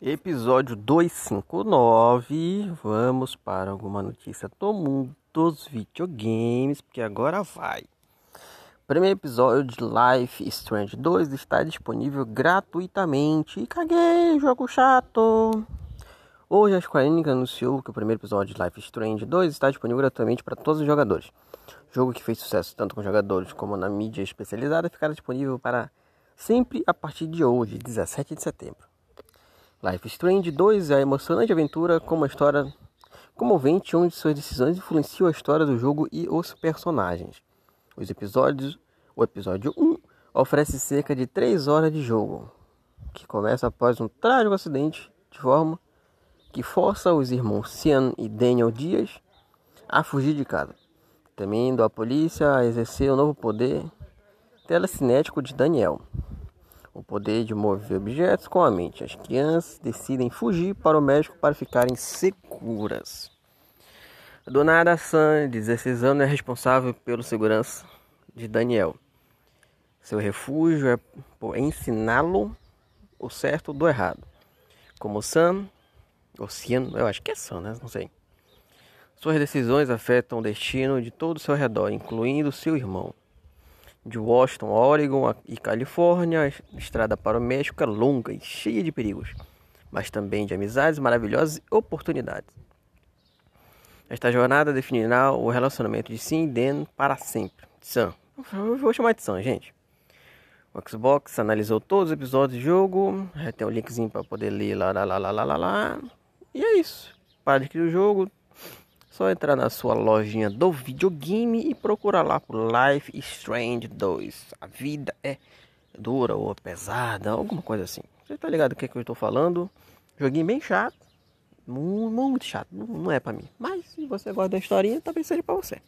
Episódio 259. Vamos para alguma notícia do mundo dos videogames, porque agora vai. Primeiro episódio de Life Strange 2 está disponível gratuitamente. E caguei, jogo chato. Hoje a Square Enix anunciou que o primeiro episódio de Life Strange 2 está disponível gratuitamente para todos os jogadores. jogo que fez sucesso tanto com jogadores como na mídia especializada ficará disponível para sempre a partir de hoje, 17 de setembro. Life Strange 2 é a emocionante aventura com uma história comovente onde suas decisões influenciam a história do jogo e os personagens. Os episódios, o episódio 1 oferece cerca de 3 horas de jogo, que começa após um trágico acidente de forma que força os irmãos Cian e Daniel Dias a fugir de casa, temendo a polícia a exercer o novo poder telecinético de Daniel o poder de mover objetos com a mente. As crianças decidem fugir para o médico para ficarem seguras. A dona Ada San, de 16 anos, é responsável pela segurança de Daniel. Seu refúgio é ensiná-lo o certo do errado. Como Sam, ou Cian, eu acho que é Sam, né? Não sei. Suas decisões afetam o destino de todo o seu redor, incluindo seu irmão de Washington, Oregon e Califórnia, a estrada para o México é longa e cheia de perigos, mas também de amizades maravilhosas e oportunidades. Esta jornada definirá o relacionamento de Sim e Dan para sempre. Sam. Eu vou chamar de Sam, gente. O Xbox analisou todos os episódios do jogo. Tem um linkzinho para poder ler lá, lá, lá, lá, lá, lá. E é isso. Para adquirir o jogo, só entrar na sua lojinha do videogame e procurar lá por Life Strange 2. A vida é dura ou pesada, alguma coisa assim. Você tá ligado o que, é que eu estou falando? Joguinho bem chato. Muito, chato. Não, não é para mim. Mas se você gosta da historinha, talvez seja para você.